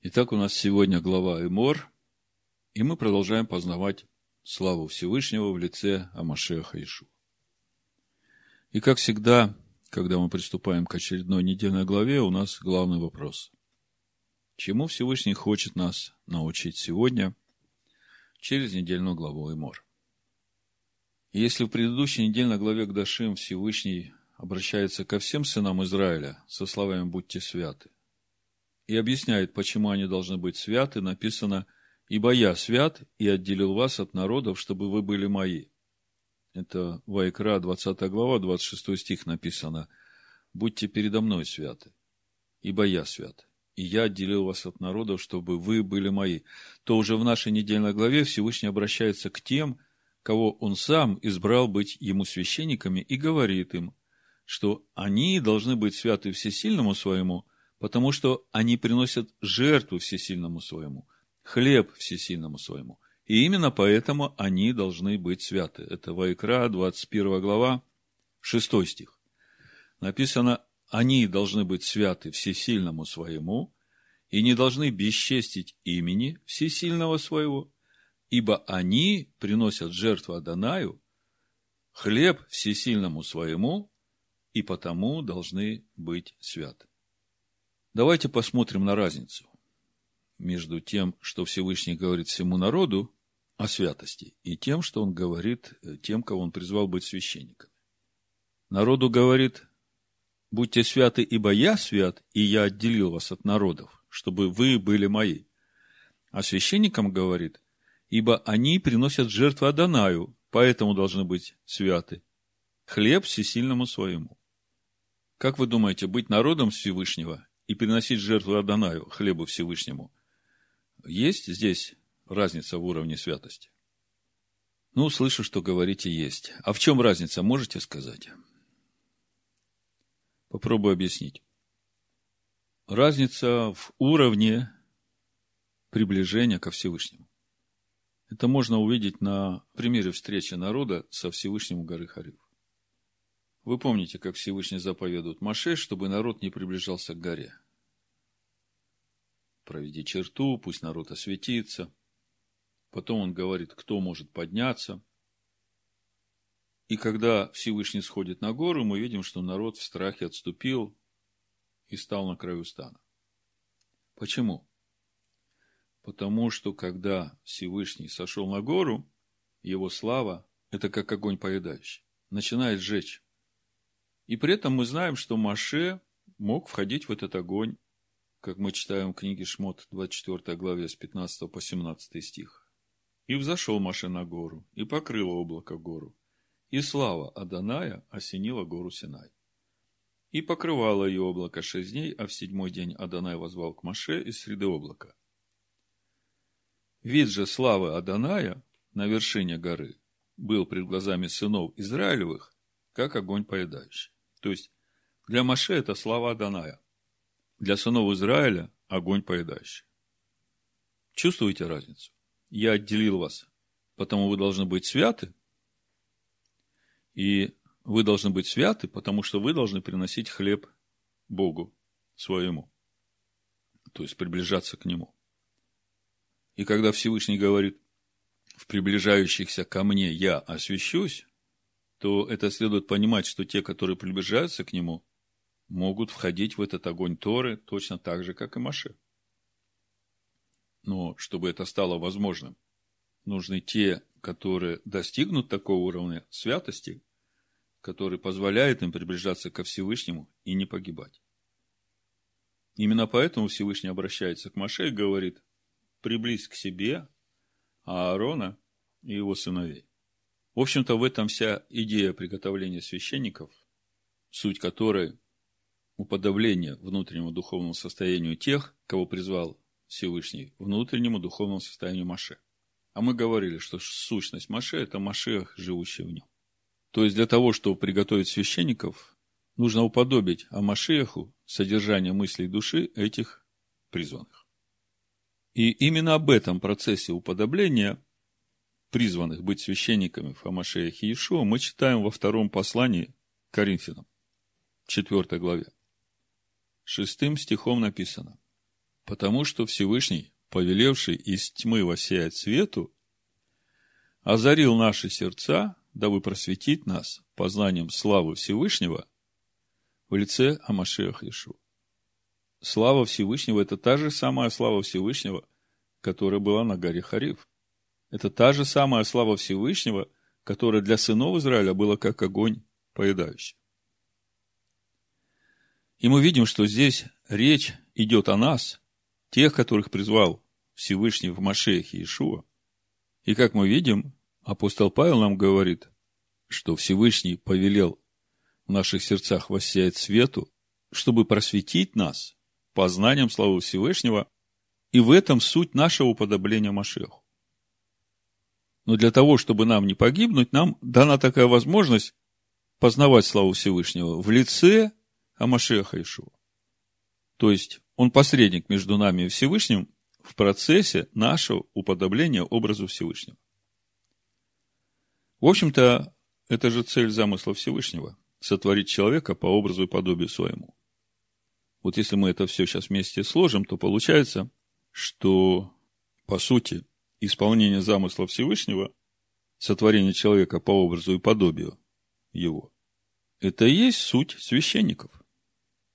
Итак, у нас сегодня глава Эмор, и мы продолжаем познавать славу Всевышнего в лице Амашеха Ишу. И как всегда, когда мы приступаем к очередной недельной главе, у нас главный вопрос. Чему Всевышний хочет нас научить сегодня через недельную главу Эмор? Если в предыдущей недельной главе Гдашим Всевышний обращается ко всем сынам Израиля со словами «Будьте святы», и объясняет, почему они должны быть святы, написано «Ибо я свят и отделил вас от народов, чтобы вы были мои». Это Вайкра, 20 глава, 26 стих написано «Будьте передо мной святы, ибо я свят, и я отделил вас от народов, чтобы вы были мои». То уже в нашей недельной главе Всевышний обращается к тем, кого он сам избрал быть ему священниками, и говорит им, что они должны быть святы всесильному своему – потому что они приносят жертву всесильному своему, хлеб всесильному своему. И именно поэтому они должны быть святы. Это Вайкра, 21 глава, 6 стих. Написано, они должны быть святы всесильному своему и не должны бесчестить имени всесильного своего, ибо они приносят жертву Адонаю, хлеб всесильному своему, и потому должны быть святы. Давайте посмотрим на разницу между тем, что Всевышний говорит всему народу о святости, и тем, что он говорит э, тем, кого он призвал быть священниками. Народу говорит, будьте святы, ибо я свят, и я отделил вас от народов, чтобы вы были мои. А священникам говорит, ибо они приносят жертву Адонаю, поэтому должны быть святы. Хлеб всесильному своему. Как вы думаете, быть народом Всевышнего и приносить жертву Адонаю, хлебу Всевышнему. Есть здесь разница в уровне святости? Ну, слышу, что говорите есть. А в чем разница, можете сказать? Попробую объяснить. Разница в уровне приближения ко Всевышнему. Это можно увидеть на примере встречи народа со Всевышним у горы Харив. Вы помните, как Всевышний заповедует Маше, чтобы народ не приближался к горе. Проведи черту, пусть народ осветится. Потом он говорит, кто может подняться. И когда Всевышний сходит на гору, мы видим, что народ в страхе отступил и стал на краю стана. Почему? Потому что когда Всевышний сошел на гору, его слава – это как огонь поедающий, начинает сжечь. И при этом мы знаем, что Маше мог входить в этот огонь, как мы читаем в книге Шмот, 24 главе, с 15 по 17 стих. «И взошел Маше на гору, и покрыло облако гору, и слава Аданая осенила гору Синай. И покрывало ее облако шесть дней, а в седьмой день Адонай возвал к Маше из среды облака. Вид же славы Аданая на вершине горы был пред глазами сынов Израилевых, как огонь поедающий. То есть, для Маше это слава Аданая. Для сынов Израиля – огонь поедающий. Чувствуете разницу? Я отделил вас, потому вы должны быть святы. И вы должны быть святы, потому что вы должны приносить хлеб Богу своему. То есть приближаться к Нему. И когда Всевышний говорит, в приближающихся ко мне я освящусь, то это следует понимать, что те, которые приближаются к нему, могут входить в этот огонь Торы точно так же, как и Маше. Но чтобы это стало возможным, нужны те, которые достигнут такого уровня святости, который позволяет им приближаться ко Всевышнему и не погибать. Именно поэтому Всевышний обращается к Маше и говорит, приблизь к себе Аарона и его сыновей. В общем-то, в этом вся идея приготовления священников, суть которой – уподобление внутреннему духовному состоянию тех, кого призвал Всевышний, внутреннему духовному состоянию Маше. А мы говорили, что сущность Маше – это Машех, живущий в нем. То есть, для того, чтобы приготовить священников, нужно уподобить Амашеху содержание мыслей души этих призванных. И именно об этом процессе уподобления призванных быть священниками в Хамашеях и Иешуа, мы читаем во втором послании Коринфянам, четвертой главе. Шестым стихом написано. Потому что Всевышний, повелевший из тьмы воссиять свету, озарил наши сердца, дабы просветить нас познанием славы Всевышнего в лице Амашеха Ишу. Слава Всевышнего – это та же самая слава Всевышнего, которая была на горе Хариф. Это та же самая слава Всевышнего, которая для сынов Израиля была как огонь поедающий. И мы видим, что здесь речь идет о нас, тех, которых призвал Всевышний в Машехе Иешуа. И как мы видим, апостол Павел нам говорит, что Всевышний повелел в наших сердцах воссиять свету, чтобы просветить нас познанием славы Всевышнего, и в этом суть нашего уподобления Машеху. Но для того, чтобы нам не погибнуть, нам дана такая возможность познавать славу Всевышнего в лице Амашеха Ишуа. То есть, он посредник между нами и Всевышним в процессе нашего уподобления образу Всевышнего. В общем-то, это же цель замысла Всевышнего – сотворить человека по образу и подобию своему. Вот если мы это все сейчас вместе сложим, то получается, что, по сути, исполнение замысла Всевышнего, сотворение человека по образу и подобию его, это и есть суть священников.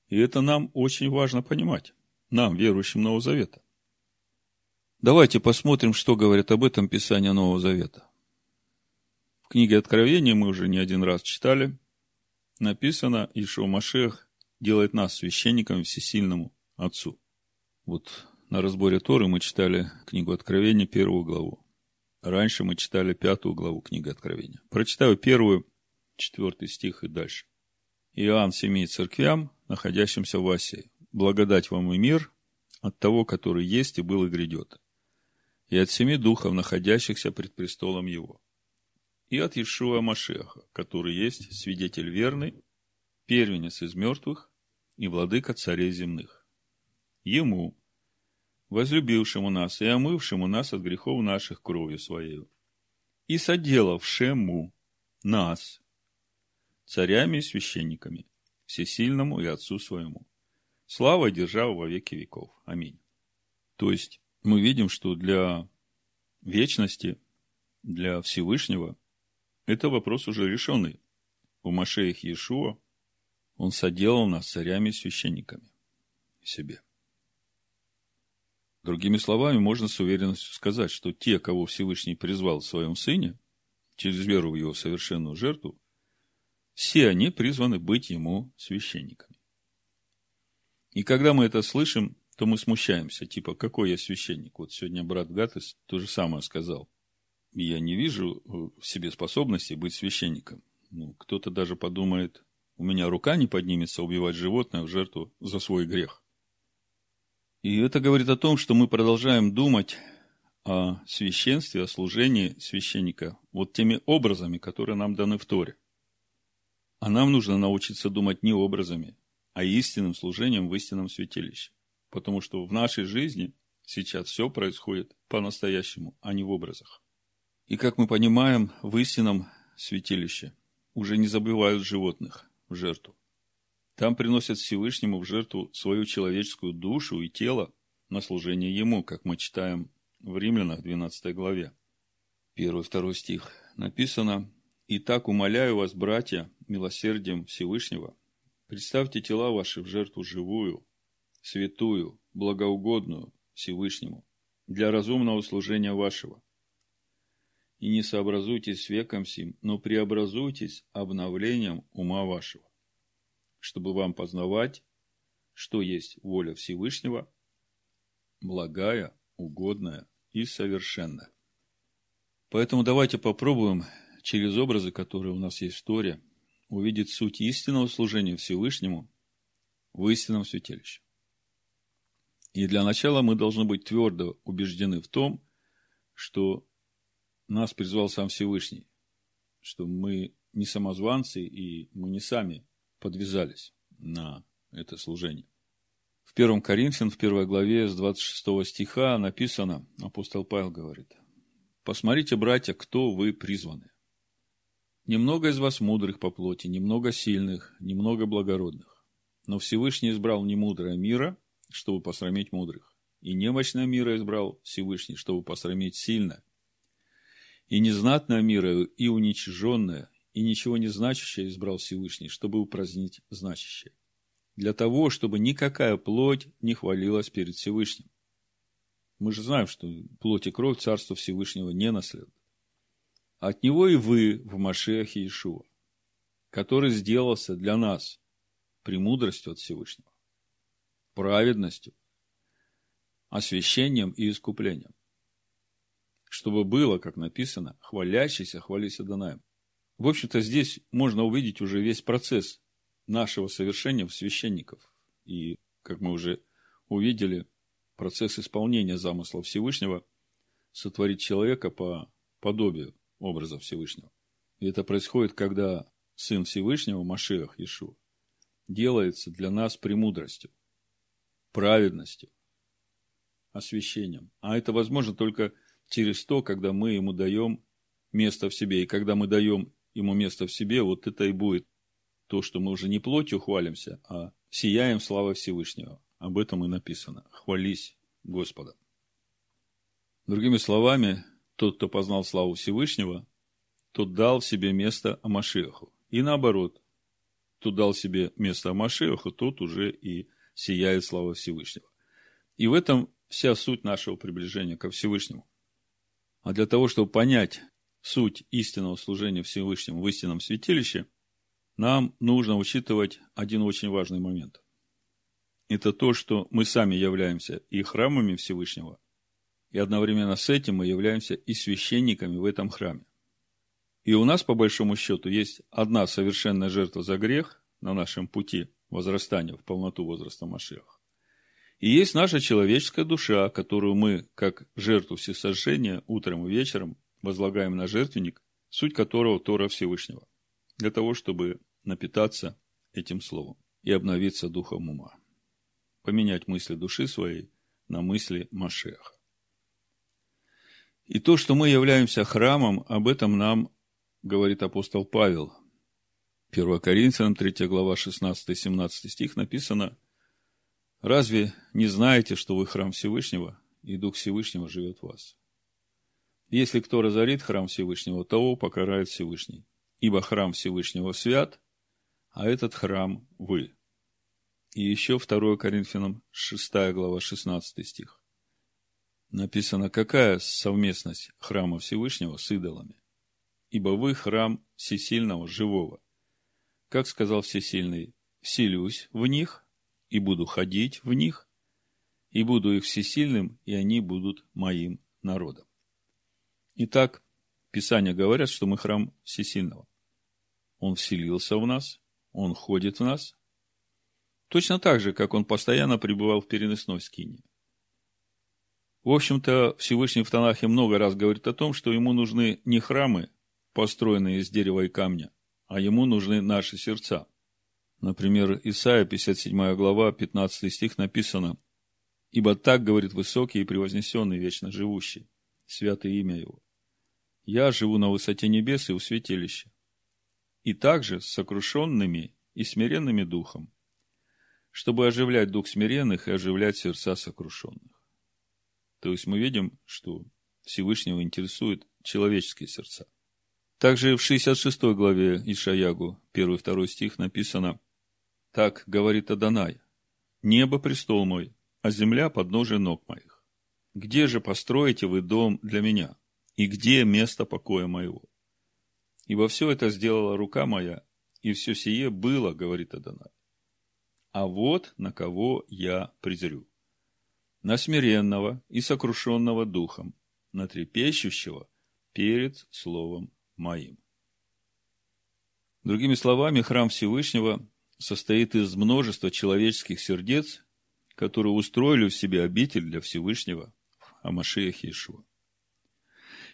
И это нам очень важно понимать, нам, верующим Нового Завета. Давайте посмотрим, что говорит об этом Писание Нового Завета. В книге Откровения мы уже не один раз читали, написано, Ишуа Машех делает нас священниками всесильному Отцу. Вот на разборе Торы мы читали книгу Откровения, первую главу. Раньше мы читали пятую главу книги Откровения. Прочитаю первую, четвертый стих и дальше. Иоанн семи церквям, находящимся в Асии. Благодать вам и мир от того, который есть и был и грядет. И от семи духов, находящихся пред престолом его. И от Иешуа Машеха, который есть свидетель верный, первенец из мертвых и владыка царей земных. Ему, возлюбившему нас и омывшему нас от грехов наших кровью своей, и соделавшему нас царями и священниками, всесильному и Отцу своему. Слава и держава во веки веков. Аминь. То есть, мы видим, что для вечности, для Всевышнего, это вопрос уже решенный. У Машеях Иешуа он соделал нас царями и священниками себе. Другими словами, можно с уверенностью сказать, что те, кого Всевышний призвал в своем Сыне, через веру в Его совершенную жертву, все они призваны быть Ему священниками. И когда мы это слышим, то мы смущаемся, типа, какой я священник? Вот сегодня брат Гатес то же самое сказал. Я не вижу в себе способности быть священником. Ну, кто-то даже подумает, у меня рука не поднимется убивать животное в жертву за свой грех. И это говорит о том, что мы продолжаем думать о священстве, о служении священника вот теми образами, которые нам даны в Торе. А нам нужно научиться думать не образами, а истинным служением в истинном святилище. Потому что в нашей жизни сейчас все происходит по-настоящему, а не в образах. И как мы понимаем, в истинном святилище уже не забывают животных в жертву. Там приносят Всевышнему в жертву свою человеческую душу и тело на служение Ему, как мы читаем в Римлянах 12 главе. Первый, второй стих. Написано, «И так умоляю вас, братья, милосердием Всевышнего, представьте тела ваши в жертву живую, святую, благоугодную Всевышнему, для разумного служения вашего. И не сообразуйтесь с веком сим, но преобразуйтесь обновлением ума вашего, чтобы вам познавать, что есть воля Всевышнего, благая, угодная и совершенная. Поэтому давайте попробуем через образы, которые у нас есть в Торе, увидеть суть истинного служения Всевышнему в истинном святилище. И для начала мы должны быть твердо убеждены в том, что нас призвал сам Всевышний, что мы не самозванцы и мы не сами подвязались на это служение. В 1 Коринфян, в первой главе, с 26 стиха написано, апостол Павел говорит, «Посмотрите, братья, кто вы призваны. Немного из вас мудрых по плоти, немного сильных, немного благородных. Но Всевышний избрал не мудрое мира, чтобы посрамить мудрых, и немощное мира избрал Всевышний, чтобы посрамить сильное. И незнатное мира, и уничиженное, и ничего не значащее избрал Всевышний, чтобы упразднить значащее. Для того, чтобы никакая плоть не хвалилась перед Всевышним. Мы же знаем, что плоть и кровь Царства Всевышнего не наследуют. От него и вы в Машеахе Иешуа, который сделался для нас премудростью от Всевышнего, праведностью, освящением и искуплением. Чтобы было, как написано, хвалящийся, хвались Адонаем. В общем-то, здесь можно увидеть уже весь процесс нашего совершения в священников. И, как мы уже увидели, процесс исполнения замысла Всевышнего сотворить человека по подобию образа Всевышнего. И это происходит, когда Сын Всевышнего, Машех Ишу, делается для нас премудростью, праведностью, освящением. А это возможно только через то, когда мы ему даем место в себе. И когда мы даем ему место в себе, вот это и будет то, что мы уже не плотью хвалимся, а сияем славой Всевышнего. Об этом и написано. Хвались Господа. Другими словами, тот, кто познал славу Всевышнего, тот дал себе место Амашеху. И наоборот, кто дал себе место Амашеху, тот уже и сияет слава Всевышнего. И в этом вся суть нашего приближения ко Всевышнему. А для того, чтобы понять суть истинного служения Всевышнему в истинном святилище, нам нужно учитывать один очень важный момент это то, что мы сами являемся и храмами Всевышнего, и одновременно с этим мы являемся и священниками в этом храме. И у нас, по большому счету, есть одна совершенная жертва за грех на нашем пути возрастания в полноту возраста Машеха. И есть наша человеческая душа, которую мы, как жертву всесожжения, утром и вечером возлагаем на жертвенник, суть которого Тора Всевышнего, для того, чтобы напитаться этим словом и обновиться духом ума поменять мысли души своей на мысли Машеха. И то, что мы являемся храмом, об этом нам говорит апостол Павел. 1 Коринфянам 3 глава 16-17 стих написано «Разве не знаете, что вы храм Всевышнего, и Дух Всевышнего живет в вас? Если кто разорит храм Всевышнего, того покарает Всевышний, ибо храм Всевышнего свят, а этот храм вы». И еще 2 Коринфянам 6 глава 16 стих. Написано, какая совместность храма Всевышнего с идолами? Ибо вы храм всесильного, живого. Как сказал Всесильный, вселюсь в них и буду ходить в них, и буду их всесильным, и они будут моим народом. Итак, Писания говорят, что мы храм всесильного. Он вселился в нас, он ходит в нас, Точно так же, как он постоянно пребывал в переносной скине. В общем-то, Всевышний в Танахе много раз говорит о том, что ему нужны не храмы, построенные из дерева и камня, а ему нужны наши сердца. Например, Исайя, 57 глава, 15 стих написано «Ибо так говорит высокий и превознесенный, вечно живущий, святое имя его. Я живу на высоте небес и у святилища, и также с сокрушенными и смиренными духом, чтобы оживлять дух смиренных и оживлять сердца сокрушенных. То есть мы видим, что Всевышнего интересует человеческие сердца. Также в 66 главе Ишаягу, 1-2 стих написано, «Так говорит Адонай, небо престол мой, а земля подножие ног моих. Где же построите вы дом для меня? И где место покоя моего? Ибо все это сделала рука моя, и все сие было, говорит Адонай а вот на кого я презрю. На смиренного и сокрушенного духом, на трепещущего перед словом моим. Другими словами, храм Всевышнего состоит из множества человеческих сердец, которые устроили в себе обитель для Всевышнего в Амашеях.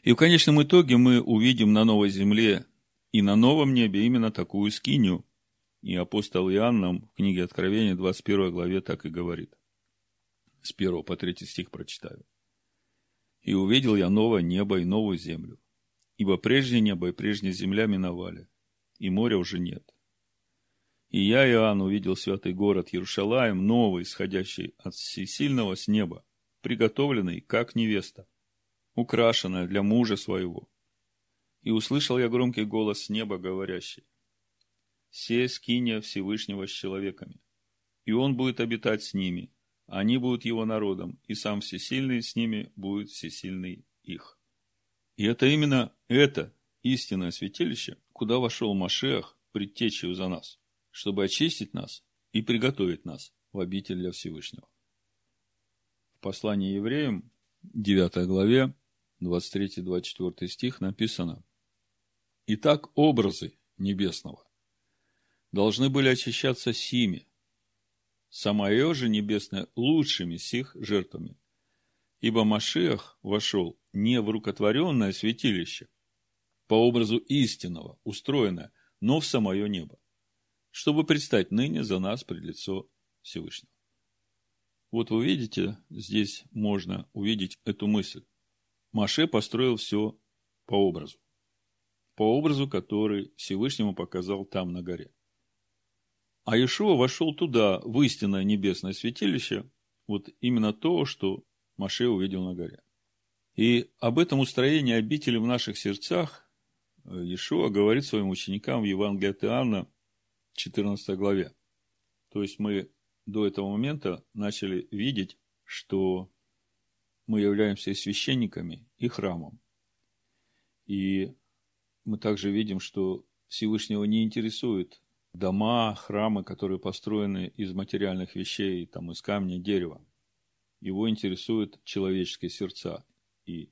И в конечном итоге мы увидим на новой земле и на новом небе именно такую скинию, и апостол Иоанн нам в книге Откровения, 21 главе, так и говорит. С 1 по 3 стих прочитаю. «И увидел я новое небо и новую землю, ибо прежнее небо и прежняя земля миновали, и моря уже нет. И я, Иоанн, увидел святый город Иерушалаем, новый, исходящий от всесильного с неба, приготовленный, как невеста, украшенная для мужа своего. И услышал я громкий голос с неба, говорящий, «Се скиния Всевышнего с человеками, и он будет обитать с ними, они будут его народом, и сам всесильный с ними будет всесильный их». И это именно это истинное святилище, куда вошел Машех предтечью за нас, чтобы очистить нас и приготовить нас в обитель для Всевышнего. В послании евреям, 9 главе, 23-24 стих написано, «Итак, образы небесного должны были очищаться сими, самое же небесное лучшими сих жертвами, ибо Машиах вошел не в рукотворенное святилище, по образу истинного, устроенное, но в самое небо, чтобы предстать ныне за нас пред лицо Всевышнего. Вот вы видите, здесь можно увидеть эту мысль. Маше построил все по образу. По образу, который Всевышнему показал там на горе. А Иешуа вошел туда, в истинное небесное святилище, вот именно то, что Маше увидел на горе. И об этом устроении обители в наших сердцах Иешуа говорит своим ученикам в Евангелии от Иоанна, 14 главе. То есть мы до этого момента начали видеть, что мы являемся священниками и храмом. И мы также видим, что Всевышнего не интересует дома, храмы, которые построены из материальных вещей, там, из камня, дерева. Его интересуют человеческие сердца. И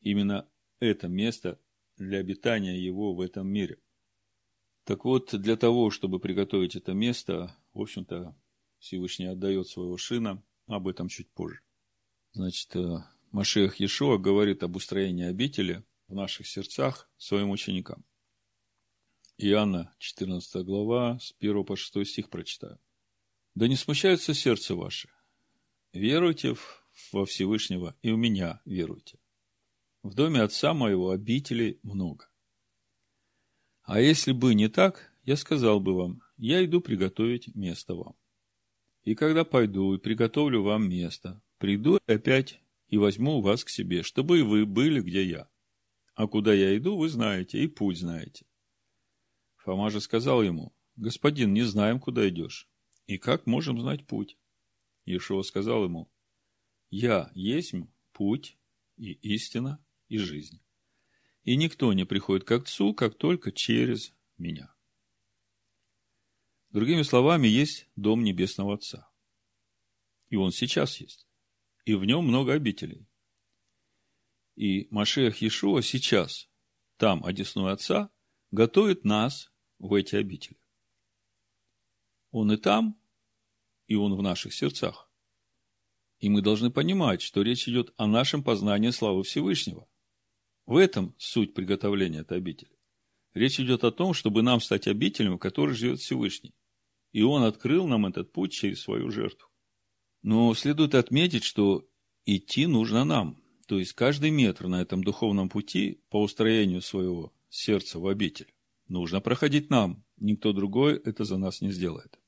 именно это место для обитания его в этом мире. Так вот, для того, чтобы приготовить это место, в общем-то, Всевышний отдает своего сына, об этом чуть позже. Значит, э, Машех Иешуа говорит об устроении обители в наших сердцах своим ученикам. Иоанна, 14 глава, с 1 по 6 стих прочитаю. «Да не смущается сердце ваше. Веруйте во Всевышнего и у меня веруйте. В доме отца моего обителей много. А если бы не так, я сказал бы вам, я иду приготовить место вам. И когда пойду и приготовлю вам место, приду опять и возьму вас к себе, чтобы и вы были, где я. А куда я иду, вы знаете, и путь знаете. Фома же сказал ему, господин, не знаем, куда идешь. И как можем знать путь? Иешуа сказал ему, я есть путь и истина и жизнь. И никто не приходит к Отцу, как только через меня. Другими словами, есть дом Небесного Отца. И он сейчас есть. И в нем много обителей. И Машех Иешуа сейчас, там, одесную Отца, готовит нас в эти обители. Он и там, и он в наших сердцах. И мы должны понимать, что речь идет о нашем познании славы Всевышнего. В этом суть приготовления этой обители. Речь идет о том, чтобы нам стать обителем, в которой живет Всевышний. И Он открыл нам этот путь через свою жертву. Но следует отметить, что идти нужно нам. То есть каждый метр на этом духовном пути по устроению своего сердца в обитель нужно проходить нам. Никто другой это за нас не сделает.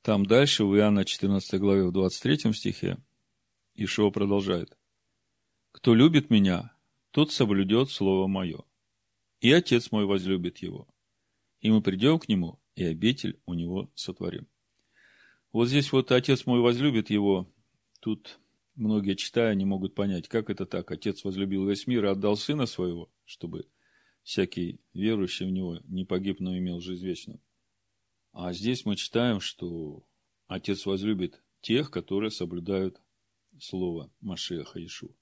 Там дальше, в Иоанна 14 главе, в 23 стихе, Ишуа продолжает. «Кто любит меня, тот соблюдет слово мое, и Отец мой возлюбит его, и мы придем к нему, и обитель у него сотворим. Вот здесь вот Отец мой возлюбит его, тут многие читая не могут понять, как это так. Отец возлюбил весь мир и отдал Сына Своего, чтобы всякий верующий в Него не погиб, но имел жизнь вечную. А здесь мы читаем, что Отец возлюбит тех, которые соблюдают Слово Машеха Ишу.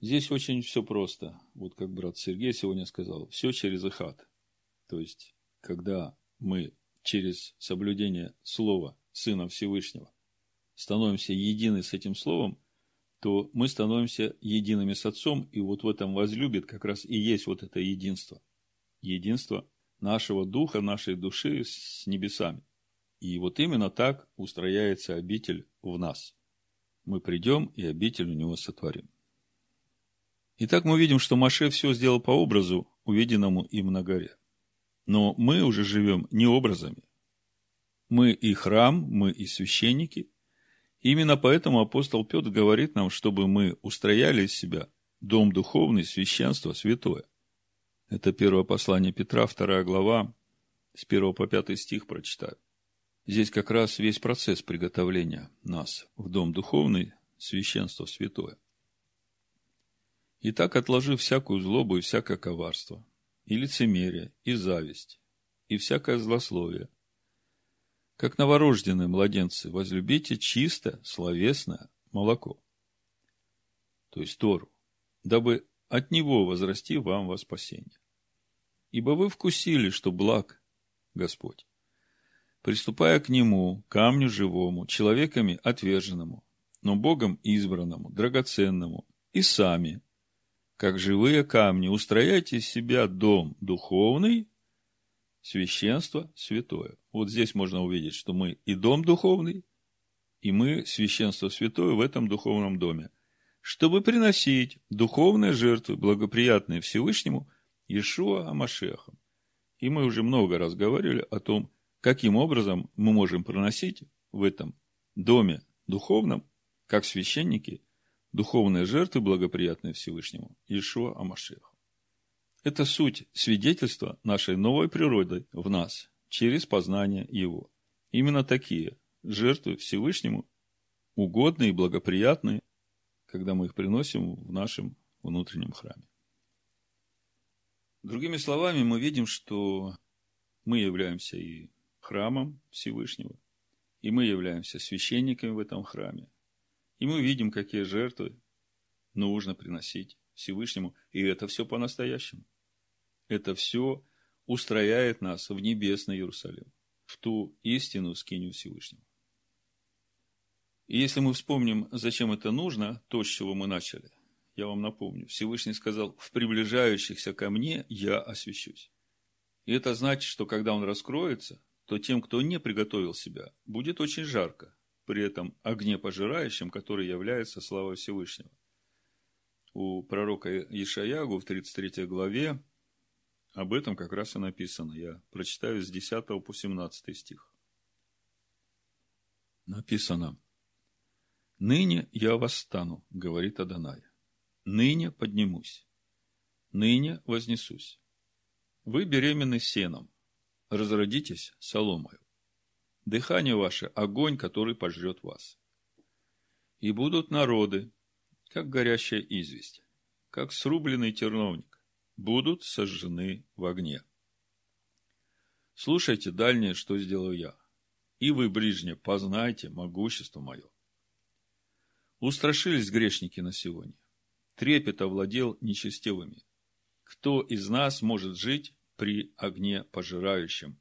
Здесь очень все просто. Вот как брат Сергей сегодня сказал, все через Ихат. То есть когда мы через соблюдение Слова Сына Всевышнего становимся едины с этим Словом, то мы становимся едиными с Отцом, и вот в этом возлюбит как раз и есть вот это единство. Единство нашего духа, нашей души с небесами. И вот именно так устрояется обитель в нас. Мы придем и обитель у него сотворим. Итак, мы видим, что Маше все сделал по образу, увиденному им на горе. Но мы уже живем не образами. Мы и храм, мы и священники, Именно поэтому апостол Петр говорит нам, чтобы мы устрояли из себя дом духовный, священство святое. Это первое послание Петра, вторая глава, с 1 по 5 стих прочитаю. Здесь как раз весь процесс приготовления нас в дом духовный, священство святое. Итак, отложив всякую злобу и всякое коварство, и лицемерие, и зависть, и всякое злословие, как новорожденные младенцы, возлюбите чисто, словесное молоко, то есть Тору, дабы от него возрасти вам во спасение. Ибо вы вкусили, что благ Господь, приступая к нему, камню живому, человеками отверженному, но Богом избранному, драгоценному, и сами, как живые камни, устрояйте из себя дом духовный, священство святое. Вот здесь можно увидеть, что мы и дом духовный, и мы священство святое в этом духовном доме, чтобы приносить духовные жертвы, благоприятные Всевышнему, Иешуа Амашехом. И мы уже много раз говорили о том, каким образом мы можем приносить в этом доме духовном, как священники, духовные жертвы, благоприятные Всевышнему, Иешуа Амашеха. Это суть свидетельства нашей новой природы в нас через познание Его. Именно такие жертвы Всевышнему угодные и благоприятные, когда мы их приносим в нашем внутреннем храме. Другими словами, мы видим, что мы являемся и храмом Всевышнего, и мы являемся священниками в этом храме. И мы видим, какие жертвы нужно приносить Всевышнему, и это все по-настоящему. Это все устрояет нас в небесный Иерусалим, в ту истину скиню Всевышнего. И если мы вспомним, зачем это нужно, то, с чего мы начали, я вам напомню, Всевышний сказал, в приближающихся ко мне я освящусь. И это значит, что когда он раскроется, то тем, кто не приготовил себя, будет очень жарко, при этом огне пожирающем, который является славой Всевышнего. У пророка Ишаягу в 33 главе об этом как раз и написано. Я прочитаю с 10 по 17 стих. Написано. «Ныне я восстану, говорит Адонай. Ныне поднимусь. Ныне вознесусь. Вы беременны сеном. Разродитесь соломою. Дыхание ваше – огонь, который пожрет вас. И будут народы, как горящая известь, как срубленный терновник будут сожжены в огне. Слушайте дальнее, что сделаю я. И вы, ближние, познайте могущество мое. Устрашились грешники на сегодня. Трепет овладел нечестивыми. Кто из нас может жить при огне пожирающем?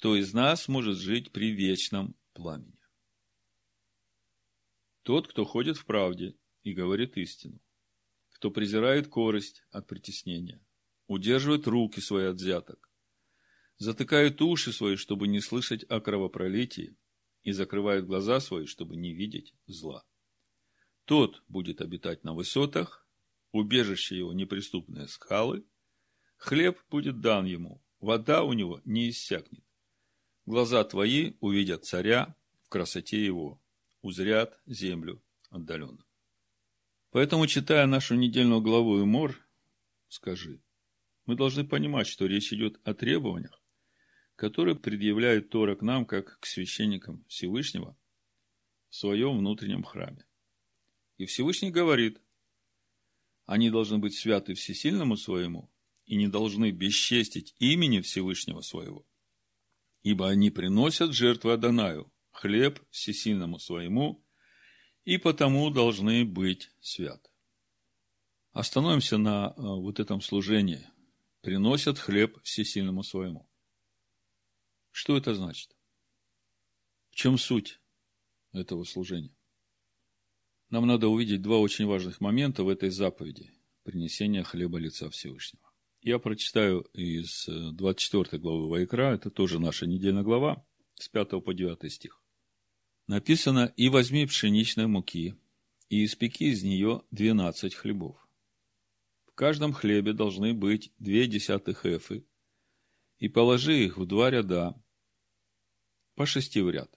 Кто из нас может жить при вечном пламени? Тот, кто ходит в правде и говорит истину кто презирает корость от притеснения, удерживает руки свои от взяток, затыкает уши свои, чтобы не слышать о кровопролитии, и закрывает глаза свои, чтобы не видеть зла. Тот будет обитать на высотах, убежище его неприступные скалы, хлеб будет дан ему, вода у него не иссякнет. Глаза твои увидят царя в красоте его, узрят землю отдаленно. Поэтому, читая нашу недельную главу Имор, скажи, мы должны понимать, что речь идет о требованиях, которые предъявляет Тора к нам, как к священникам Всевышнего, в своем внутреннем храме. И Всевышний говорит, они должны быть святы всесильному своему и не должны бесчестить имени Всевышнего своего, ибо они приносят жертву Адонаю, хлеб всесильному своему и потому должны быть святы. Остановимся на э, вот этом служении. Приносят хлеб всесильному своему. Что это значит? В чем суть этого служения? Нам надо увидеть два очень важных момента в этой заповеди принесения хлеба лица Всевышнего. Я прочитаю из 24 э, главы Вайкра, это тоже наша недельная глава, с 5 по 9 стих написано «И возьми пшеничной муки, и испеки из нее двенадцать хлебов. В каждом хлебе должны быть две десятых эфы, и положи их в два ряда, по шести в ряд.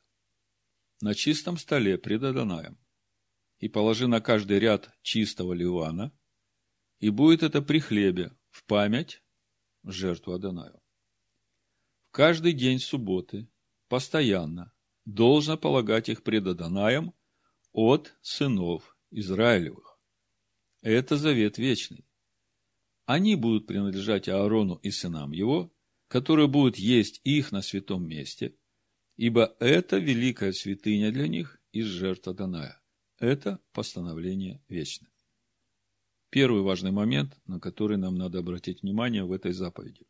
на чистом столе пред Адонаем, и положи на каждый ряд чистого ливана, и будет это при хлебе, в память жертву Адонаю. В каждый день субботы, постоянно, должно полагать их пред Адонаем от сынов Израилевых. Это завет вечный. Они будут принадлежать Аарону и сынам его, которые будут есть их на святом месте, ибо это великая святыня для них из жертв Адоная. Это постановление вечное. Первый важный момент, на который нам надо обратить внимание в этой заповеди.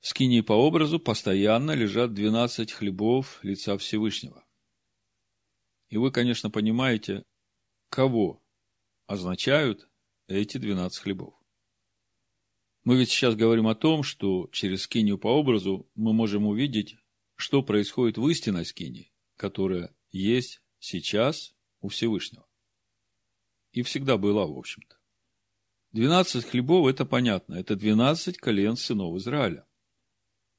В скинии по образу постоянно лежат 12 хлебов лица Всевышнего. И вы, конечно, понимаете, кого означают эти 12 хлебов. Мы ведь сейчас говорим о том, что через скинию по образу мы можем увидеть, что происходит в истинной скинии, которая есть сейчас у Всевышнего. И всегда была, в общем-то. Двенадцать хлебов – это понятно, это двенадцать колен сынов Израиля.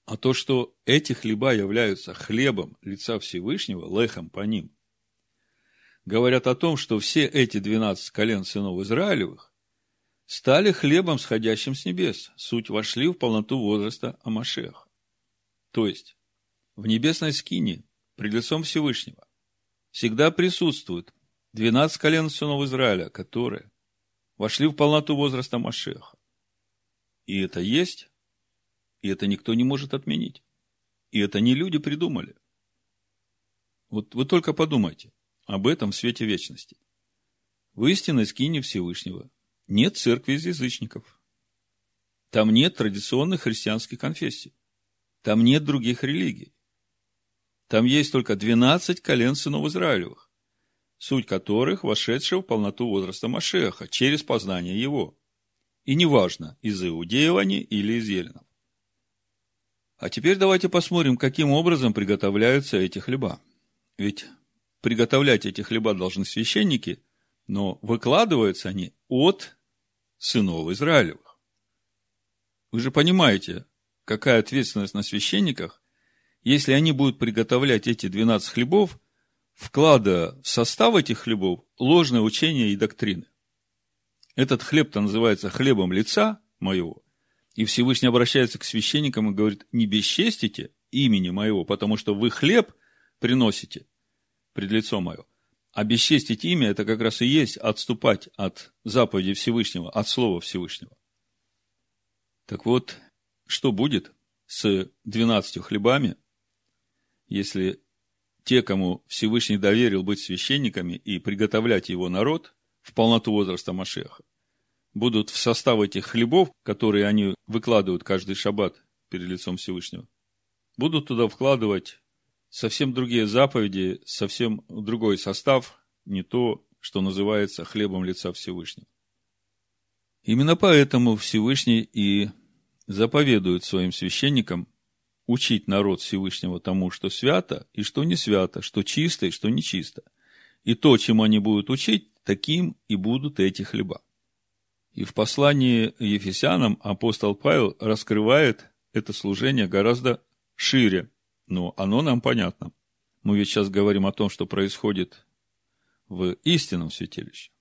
А то, что эти хлеба являются хлебом лица Всевышнего, лехом по ним, говорят о том, что все эти двенадцать колен сынов Израилевых стали хлебом, сходящим с небес. Суть вошли в полноту возраста Амашеха. То есть, в небесной скине, пред лицом Всевышнего, всегда присутствуют 12 колен сынов Израиля, которые вошли в полноту возраста Машеха. И это есть, и это никто не может отменить. И это не люди придумали. Вот вы только подумайте об этом в свете вечности. В истинной скине Всевышнего нет церкви из язычников. Там нет традиционных христианских конфессий. Там нет других религий. Там есть только 12 колен сынов Израилевых, суть которых вошедшего в полноту возраста Машеха через познание его. И неважно, из иудеев они или из еленов. А теперь давайте посмотрим, каким образом приготовляются эти хлеба. Ведь приготовлять эти хлеба должны священники, но выкладываются они от сынов Израилевых. Вы же понимаете, какая ответственность на священниках, если они будут приготовлять эти 12 хлебов, вкладывая в состав этих хлебов ложное учение и доктрины. Этот хлеб-то называется хлебом лица моего, и Всевышний обращается к священникам и говорит, не бесчестите имени моего, потому что вы хлеб приносите пред лицо мое – обесчестить имя – это как раз и есть отступать от заповеди Всевышнего, от Слова Всевышнего. Так вот, что будет с двенадцатью хлебами, если те, кому Всевышний доверил быть священниками и приготовлять его народ в полноту возраста Машеха, будут в состав этих хлебов, которые они выкладывают каждый шаббат перед лицом Всевышнего, будут туда вкладывать совсем другие заповеди, совсем другой состав, не то, что называется хлебом лица Всевышнего. Именно поэтому Всевышний и заповедует своим священникам учить народ Всевышнего тому, что свято и что не свято, что чисто и что нечисто. И то, чем они будут учить, таким и будут эти хлеба. И в послании Ефесянам апостол Павел раскрывает это служение гораздо шире, но оно нам понятно. Мы ведь сейчас говорим о том, что происходит в истинном святилище.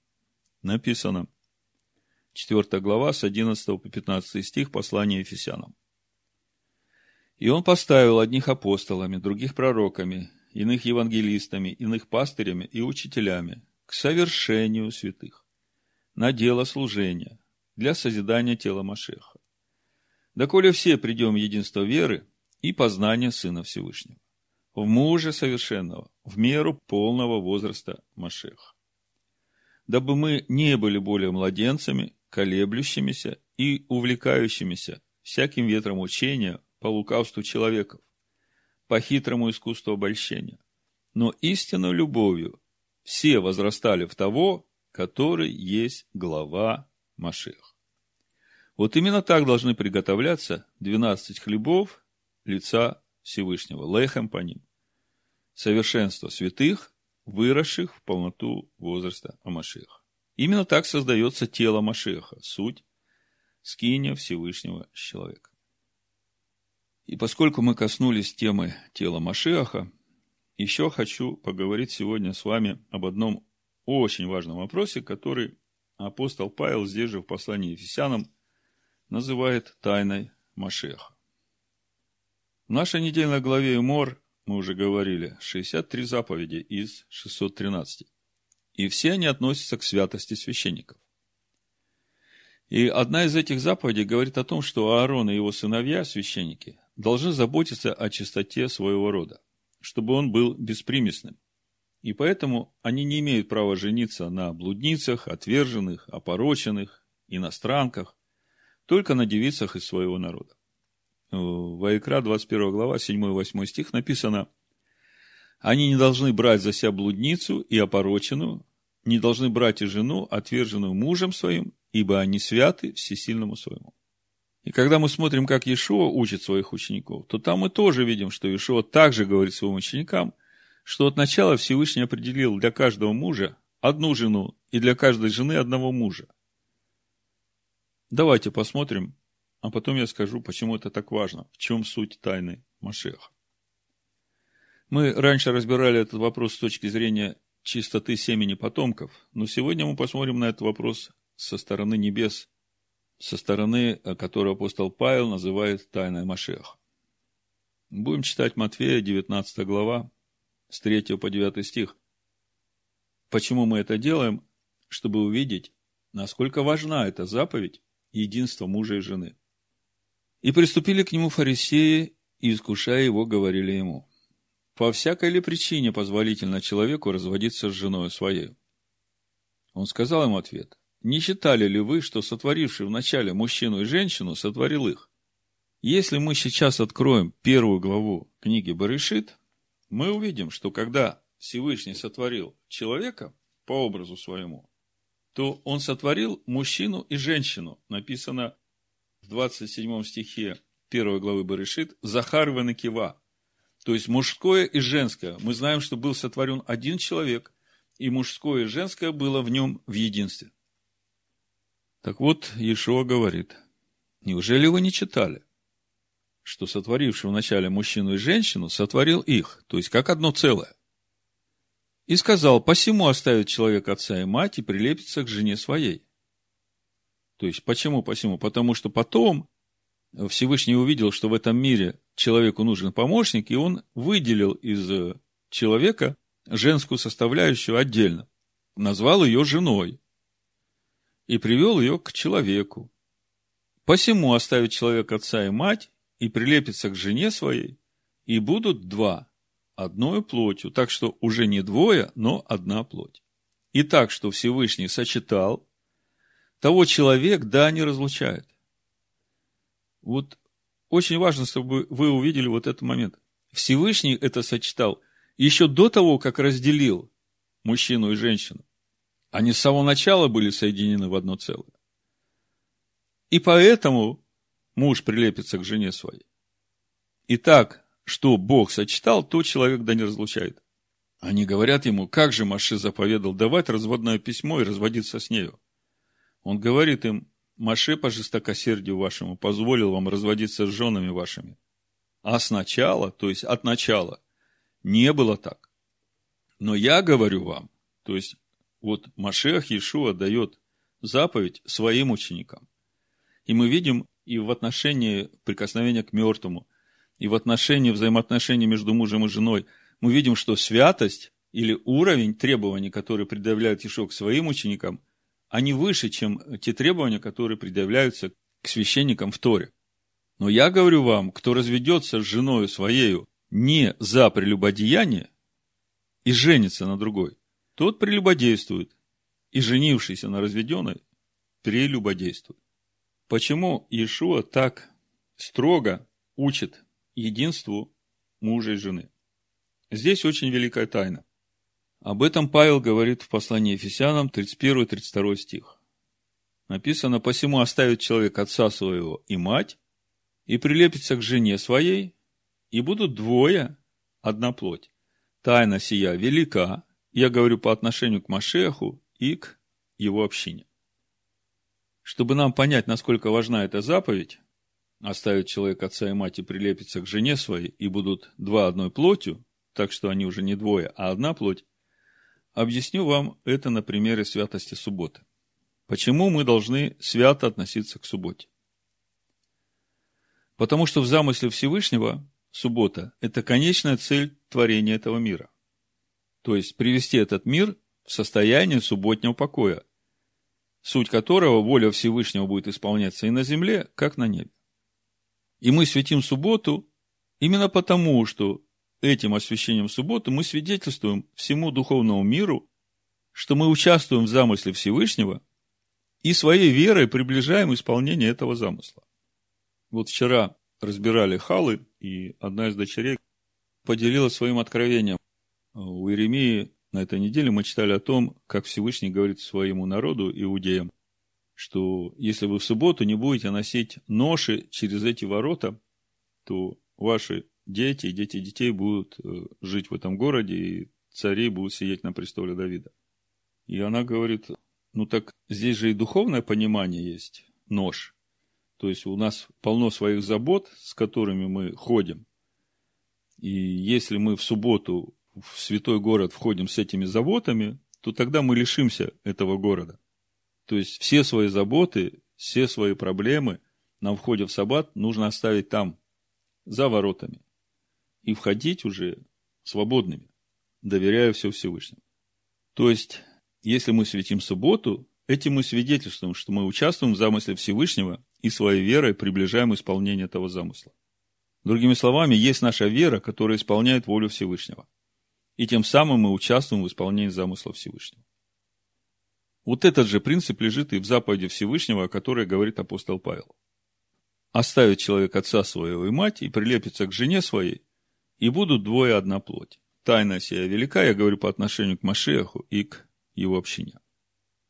Написано, 4 глава, с 11 по 15 стих, послания Ефесянам. И он поставил одних апостолами, других пророками, иных евангелистами, иных пастырями и учителями к совершению святых, на дело служения, для созидания тела Машеха. Доколе все придем в единство веры и познания Сына Всевышнего, в мужа совершенного, в меру полного возраста Машеха. Дабы мы не были более младенцами, колеблющимися и увлекающимися всяким ветром учения по лукавству человеков, по хитрому искусству обольщения, но истинной любовью все возрастали в того, который есть глава Машех. Вот именно так должны приготовляться 12 хлебов лица Всевышнего, лехем по ним. Совершенство святых, выросших в полноту возраста Амашеха. Именно так создается тело Машеха, суть скиния Всевышнего человека. И поскольку мы коснулись темы тела Машеха, еще хочу поговорить сегодня с вами об одном очень важном вопросе, который апостол Павел здесь же в послании Ефесянам называет тайной Машеха. В нашей недельной главе Мор мы уже говорили, 63 заповеди из 613. И все они относятся к святости священников. И одна из этих заповедей говорит о том, что Аарон и его сыновья, священники, должны заботиться о чистоте своего рода, чтобы он был беспримесным. И поэтому они не имеют права жениться на блудницах, отверженных, опороченных, иностранках, только на девицах из своего народа. В Ваикра, 21 глава, 7-8 стих написано, «Они не должны брать за себя блудницу и опороченную, не должны брать и жену, отверженную мужем своим, ибо они святы всесильному своему». И когда мы смотрим, как Иешуа учит своих учеников, то там мы тоже видим, что Иешуа также говорит своим ученикам, что от начала Всевышний определил для каждого мужа одну жену и для каждой жены одного мужа. Давайте посмотрим, а потом я скажу, почему это так важно, в чем суть тайны Машеха. Мы раньше разбирали этот вопрос с точки зрения чистоты семени потомков, но сегодня мы посмотрим на этот вопрос со стороны небес, со стороны, которую апостол Павел называет тайной Машеха. Будем читать Матфея, 19 глава, с 3 по 9 стих. Почему мы это делаем? Чтобы увидеть, насколько важна эта заповедь единства мужа и жены. И приступили к нему фарисеи, и, искушая его, говорили ему, «По всякой ли причине позволительно человеку разводиться с женой своей?» Он сказал им ответ, «Не считали ли вы, что сотворивший вначале мужчину и женщину сотворил их? Если мы сейчас откроем первую главу книги Барышит, мы увидим, что когда Всевышний сотворил человека по образу своему, то он сотворил мужчину и женщину. Написано в 27 стихе 1 главы Барышит, Захар Венекива, то есть мужское и женское. Мы знаем, что был сотворен один человек, и мужское и женское было в нем в единстве. Так вот, Иешуа говорит, неужели вы не читали, что сотворивший вначале мужчину и женщину, сотворил их, то есть как одно целое? И сказал, посему оставит человек отца и мать и прилепится к жене своей. То есть, почему посему? Потому что потом Всевышний увидел, что в этом мире человеку нужен помощник, и он выделил из человека женскую составляющую отдельно. Назвал ее женой и привел ее к человеку. Посему оставит человек отца и мать и прилепится к жене своей, и будут два, одной плотью, так что уже не двое, но одна плоть. И так, что Всевышний сочетал того человек, да, не разлучает. Вот очень важно, чтобы вы увидели вот этот момент. Всевышний это сочетал еще до того, как разделил мужчину и женщину. Они с самого начала были соединены в одно целое. И поэтому муж прилепится к жене своей. Итак, что Бог сочетал, то человек да не разлучает. Они говорят ему, как же Маши заповедал давать разводное письмо и разводиться с нею. Он говорит им, Маше по жестокосердию вашему позволил вам разводиться с женами вашими. А сначала, то есть от начала, не было так. Но я говорю вам, то есть вот Машех Иешуа дает заповедь своим ученикам. И мы видим и в отношении прикосновения к мертвому, и в отношении взаимоотношений между мужем и женой, мы видим, что святость или уровень требований, которые предъявляет Ишо к своим ученикам, они выше, чем те требования, которые предъявляются к священникам в Торе. Но я говорю вам, кто разведется с женой своею не за прелюбодеяние и женится на другой, тот прелюбодействует, и женившийся на разведенной прелюбодействует. Почему Иешуа так строго учит единству мужа и жены? Здесь очень великая тайна. Об этом Павел говорит в послании Ефесянам 31-32 стих. Написано, посему оставит человек отца своего и мать, и прилепится к жене своей, и будут двое, одна плоть. Тайна сия велика, я говорю по отношению к Машеху и к его общине. Чтобы нам понять, насколько важна эта заповедь, оставить человек отца и мать и прилепиться к жене своей, и будут два одной плотью, так что они уже не двое, а одна плоть, объясню вам это на примере святости субботы. Почему мы должны свято относиться к субботе? Потому что в замысле Всевышнего суббота – это конечная цель творения этого мира. То есть привести этот мир в состояние субботнего покоя, суть которого воля Всевышнего будет исполняться и на земле, как на небе. И мы светим субботу именно потому, что этим освящением субботы мы свидетельствуем всему духовному миру, что мы участвуем в замысле Всевышнего и своей верой приближаем исполнение этого замысла. Вот вчера разбирали халы, и одна из дочерей поделилась своим откровением. У Иеремии на этой неделе мы читали о том, как Всевышний говорит своему народу, иудеям, что если вы в субботу не будете носить ноши через эти ворота, то ваши дети и дети детей будут э, жить в этом городе, и цари будут сидеть на престоле Давида. И она говорит, ну так здесь же и духовное понимание есть, нож. То есть у нас полно своих забот, с которыми мы ходим. И если мы в субботу в святой город входим с этими заботами, то тогда мы лишимся этого города. То есть все свои заботы, все свои проблемы на входе в саббат нужно оставить там, за воротами. И входить уже свободными, доверяя все Всевышнему. То есть, если мы светим субботу, этим мы свидетельствуем, что мы участвуем в замысле Всевышнего и своей верой приближаем исполнение этого замысла. Другими словами, есть наша вера, которая исполняет волю Всевышнего и тем самым мы участвуем в исполнении замысла Всевышнего. Вот этот же принцип лежит и в заповеди Всевышнего, о которой говорит апостол Павел. Оставит человек отца своего и мать, и прилепится к жене своей, и будут двое одна плоть. Тайна сия велика, я говорю по отношению к Машеху и к его общине.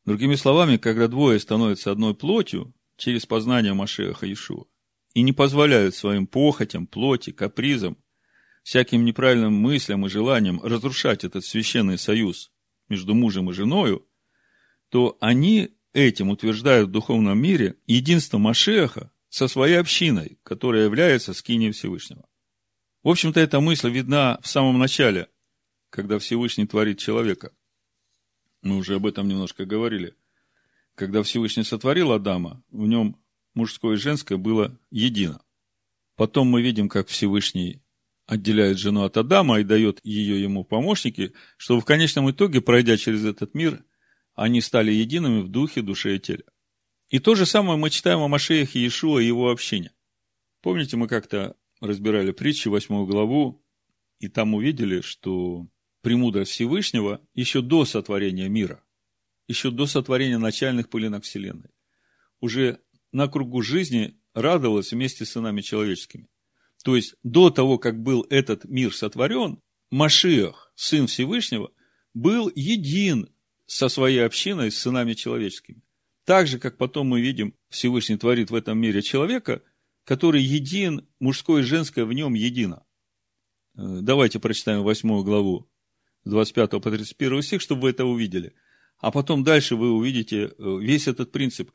Другими словами, когда двое становятся одной плотью через познание Машеха Иешуа и не позволяют своим похотям, плоти, капризам всяким неправильным мыслям и желаниям разрушать этот священный союз между мужем и женою, то они этим утверждают в духовном мире единство Машеха со своей общиной, которая является скинией Всевышнего. В общем-то, эта мысль видна в самом начале, когда Всевышний творит человека. Мы уже об этом немножко говорили. Когда Всевышний сотворил Адама, в нем мужское и женское было едино. Потом мы видим, как Всевышний отделяет жену от Адама и дает ее ему помощники, чтобы в конечном итоге, пройдя через этот мир, они стали едиными в духе, душе и теле. И то же самое мы читаем о Машеях Иешуа и его общине. Помните, мы как-то разбирали притчи, восьмую главу, и там увидели, что премудрость Всевышнего еще до сотворения мира, еще до сотворения начальных пылинок Вселенной, уже на кругу жизни радовалась вместе с сынами человеческими. То есть, до того, как был этот мир сотворен, Машиах, Сын Всевышнего, был един со своей общиной, с сынами человеческими. Так же, как потом мы видим, Всевышний творит в этом мире человека, который един, мужское и женское в нем едино. Э, давайте прочитаем восьмую главу, с 25 по 31 стих, чтобы вы это увидели. А потом дальше вы увидите э, весь этот принцип.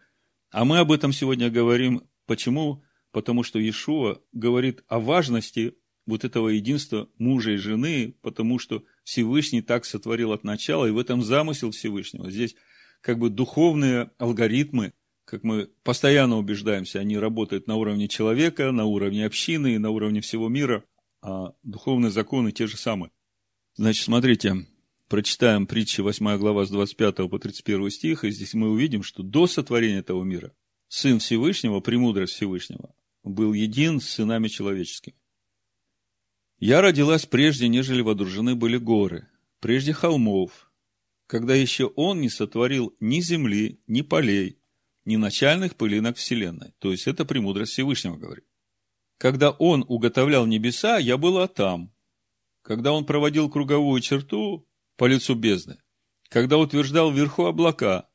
А мы об этом сегодня говорим. Почему? Потому что Иешуа говорит о важности вот этого единства мужа и жены, потому что Всевышний так сотворил от начала, и в этом замысел Всевышнего. Здесь как бы духовные алгоритмы, как мы постоянно убеждаемся, они работают на уровне человека, на уровне общины на уровне всего мира, а духовные законы те же самые. Значит, смотрите, прочитаем притчи 8 глава с 25 по 31 стих, и здесь мы увидим, что до сотворения этого мира Сын Всевышнего, премудрость Всевышнего, был един с сынами человеческими. Я родилась прежде, нежели водружены были горы, прежде холмов, когда еще он не сотворил ни земли, ни полей, ни начальных пылинок вселенной. То есть, это премудрость Всевышнего говорит. Когда он уготовлял небеса, я была там. Когда он проводил круговую черту по лицу бездны. Когда утверждал вверху облака.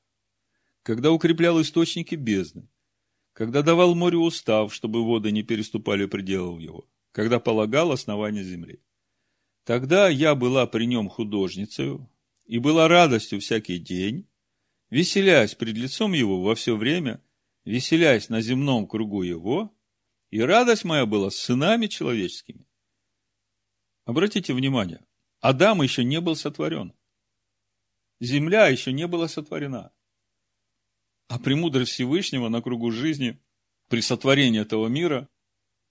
Когда укреплял источники бездны когда давал морю устав, чтобы воды не переступали пределов его, когда полагал основание земли. Тогда я была при нем художницей и была радостью всякий день, веселясь пред лицом его во все время, веселясь на земном кругу его, и радость моя была с сынами человеческими. Обратите внимание, Адам еще не был сотворен. Земля еще не была сотворена. А премудрость Всевышнего на кругу жизни при сотворении этого мира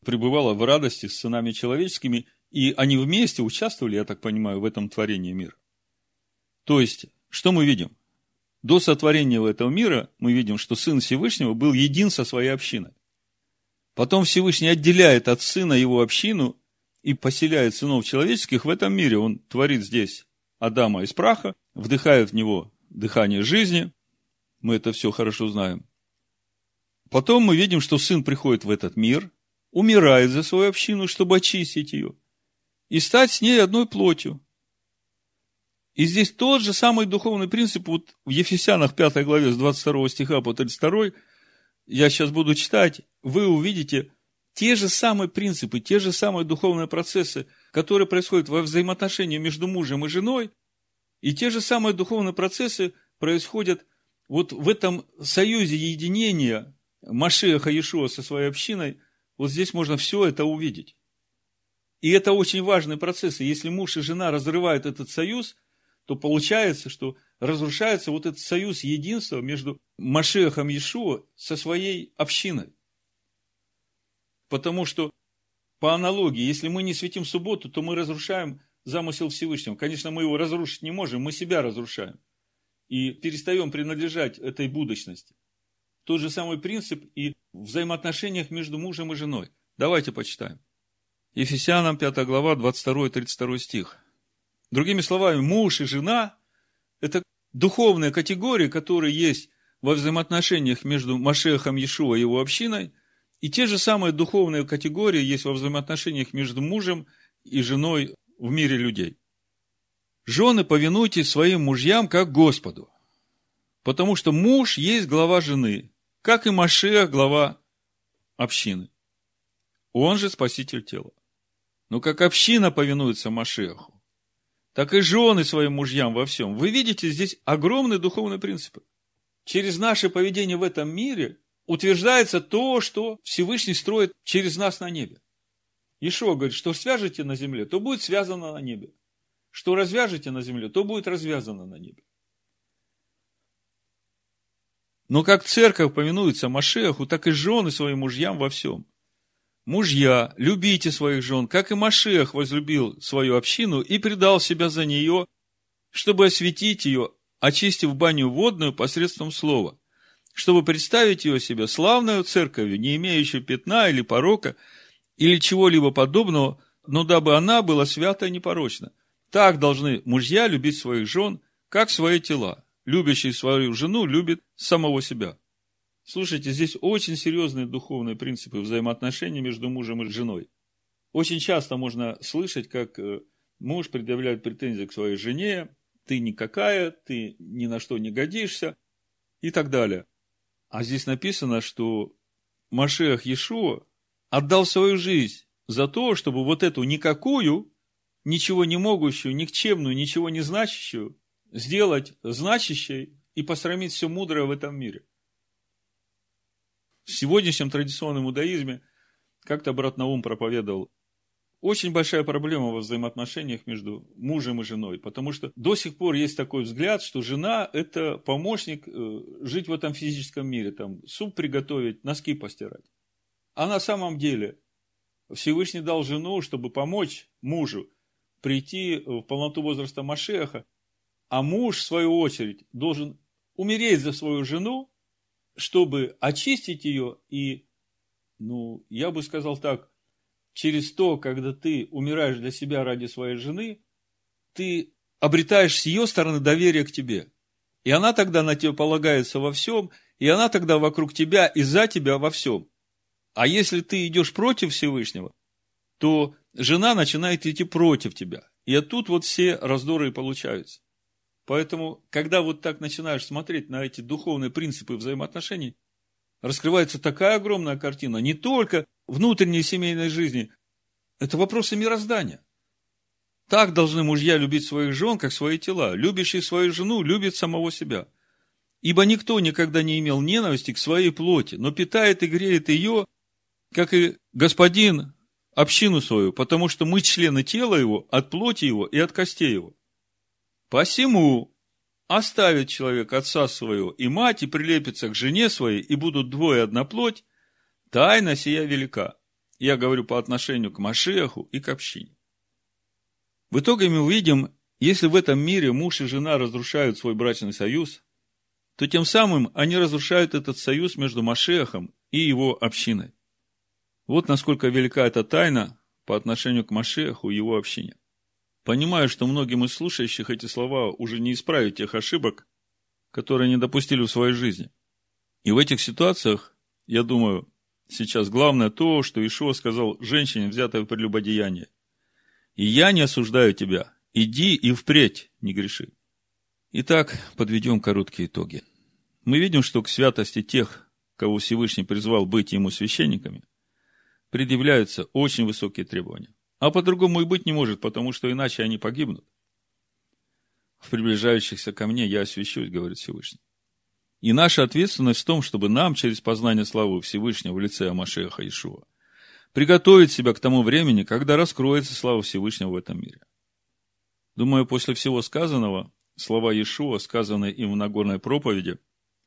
пребывала в радости с сынами человеческими, и они вместе участвовали, я так понимаю, в этом творении мира. То есть, что мы видим? До сотворения этого мира мы видим, что Сын Всевышнего был един со своей общиной. Потом Всевышний отделяет от Сына его общину и поселяет сынов человеческих в этом мире. Он творит здесь Адама из праха, вдыхает в него дыхание жизни. Мы это все хорошо знаем. Потом мы видим, что сын приходит в этот мир, умирает за свою общину, чтобы очистить ее, и стать с ней одной плотью. И здесь тот же самый духовный принцип, вот в Ефесянах 5 главе с 22 стиха по 32, я сейчас буду читать, вы увидите те же самые принципы, те же самые духовные процессы, которые происходят во взаимоотношении между мужем и женой, и те же самые духовные процессы происходят вот в этом союзе единения Машеха Иешуа со своей общиной, вот здесь можно все это увидеть. И это очень важный процесс. И если муж и жена разрывают этот союз, то получается, что разрушается вот этот союз единства между Машехом Иешуа со своей общиной. Потому что, по аналогии, если мы не светим субботу, то мы разрушаем замысел Всевышнего. Конечно, мы его разрушить не можем, мы себя разрушаем. И перестаем принадлежать этой будущности. Тот же самый принцип и в взаимоотношениях между мужем и женой. Давайте почитаем. Ефесянам 5 глава, 22-32 стих. Другими словами, муж и жена – это духовные категории, которые есть во взаимоотношениях между Машехом Иешуа и его общиной, и те же самые духовные категории есть во взаимоотношениях между мужем и женой в мире людей. Жены, повинуйтесь своим мужьям, как Господу, потому что муж есть глава жены, как и Машех, глава общины. Он же спаситель тела. Но как община повинуется Машеху, так и жены своим мужьям во всем. Вы видите здесь огромные духовные принципы. Через наше поведение в этом мире утверждается то, что Всевышний строит через нас на небе. Ишо говорит, что свяжете на земле, то будет связано на небе. Что развяжете на земле, то будет развязано на небе. Но как церковь повинуется Машеху, так и жены своим мужьям во всем. Мужья, любите своих жен, как и Машех возлюбил свою общину и предал себя за нее, чтобы осветить ее, очистив баню водную посредством слова, чтобы представить ее себе славную церковью, не имеющую пятна или порока, или чего-либо подобного, но дабы она была свята и непорочна. Так должны мужья любить своих жен, как свои тела любящий свою жену любит самого себя. Слушайте, здесь очень серьезные духовные принципы взаимоотношений между мужем и женой. Очень часто можно слышать, как э, муж предъявляет претензии к своей жене, ты никакая, ты ни на что не годишься и так далее. А здесь написано, что Машех Иешуа отдал свою жизнь за то, чтобы вот эту никакую, ничего не могущую, никчемную, ничего не значащую сделать значащей и посрамить все мудрое в этом мире. В сегодняшнем традиционном иудаизме как-то брат Наум проповедовал, очень большая проблема во взаимоотношениях между мужем и женой, потому что до сих пор есть такой взгляд, что жена – это помощник э, жить в этом физическом мире, там, суп приготовить, носки постирать. А на самом деле Всевышний дал жену, чтобы помочь мужу прийти в полноту возраста Машеха, а муж, в свою очередь, должен умереть за свою жену, чтобы очистить ее и, ну, я бы сказал так, через то, когда ты умираешь для себя ради своей жены, ты обретаешь с ее стороны доверие к тебе. И она тогда на тебя полагается во всем, и она тогда вокруг тебя и за тебя во всем. А если ты идешь против Всевышнего, то жена начинает идти против тебя. И оттуда вот все раздоры и получаются. Поэтому, когда вот так начинаешь смотреть на эти духовные принципы взаимоотношений, раскрывается такая огромная картина, не только внутренней семейной жизни, это вопросы мироздания. Так должны мужья любить своих жен, как свои тела. Любящий свою жену любит самого себя. Ибо никто никогда не имел ненависти к своей плоти, но питает и греет ее, как и господин общину свою, потому что мы члены тела его, от плоти его и от костей его. Посему оставит человек отца своего и мать, и прилепится к жене своей, и будут двое одна плоть, тайна сия велика. Я говорю по отношению к Машеху и к общине. В итоге мы увидим, если в этом мире муж и жена разрушают свой брачный союз, то тем самым они разрушают этот союз между Машехом и его общиной. Вот насколько велика эта тайна по отношению к Машеху и его общине. Понимаю, что многим из слушающих эти слова уже не исправить тех ошибок, которые они допустили в своей жизни. И в этих ситуациях, я думаю, сейчас главное то, что Ишуа сказал женщине, взятой в прелюбодеяние. «И я не осуждаю тебя, иди и впредь не греши». Итак, подведем короткие итоги. Мы видим, что к святости тех, кого Всевышний призвал быть ему священниками, предъявляются очень высокие требования. А по-другому и быть не может, потому что иначе они погибнут. В приближающихся ко мне я освящусь, говорит Всевышний. И наша ответственность в том, чтобы нам через познание славы Всевышнего в лице Амашеха Ишуа приготовить себя к тому времени, когда раскроется слава Всевышнего в этом мире. Думаю, после всего сказанного, слова Иешуа, сказанные им в Нагорной проповеди,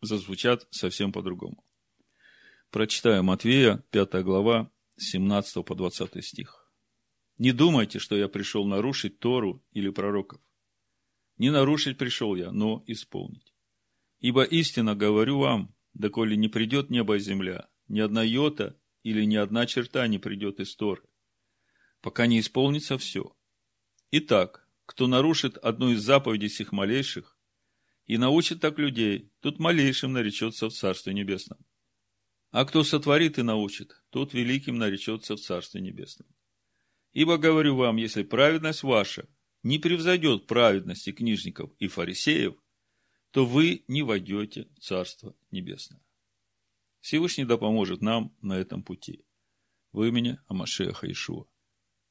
зазвучат совсем по-другому. Прочитаю Матвея, 5 глава, 17 по 20 стих. Не думайте, что я пришел нарушить Тору или пророков. Не нарушить пришел я, но исполнить. Ибо истинно говорю вам, доколе не придет небо и земля, ни одна йота или ни одна черта не придет из Торы, пока не исполнится все. Итак, кто нарушит одну из заповедей сих малейших и научит так людей, тот малейшим наречется в Царстве Небесном. А кто сотворит и научит, тот великим наречется в Царстве Небесном. Ибо говорю вам, если праведность ваша не превзойдет праведности книжников и фарисеев, то вы не войдете в Царство Небесное. Всевышний да поможет нам на этом пути. В имени Амашеха Ишуа.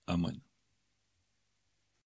Аминь.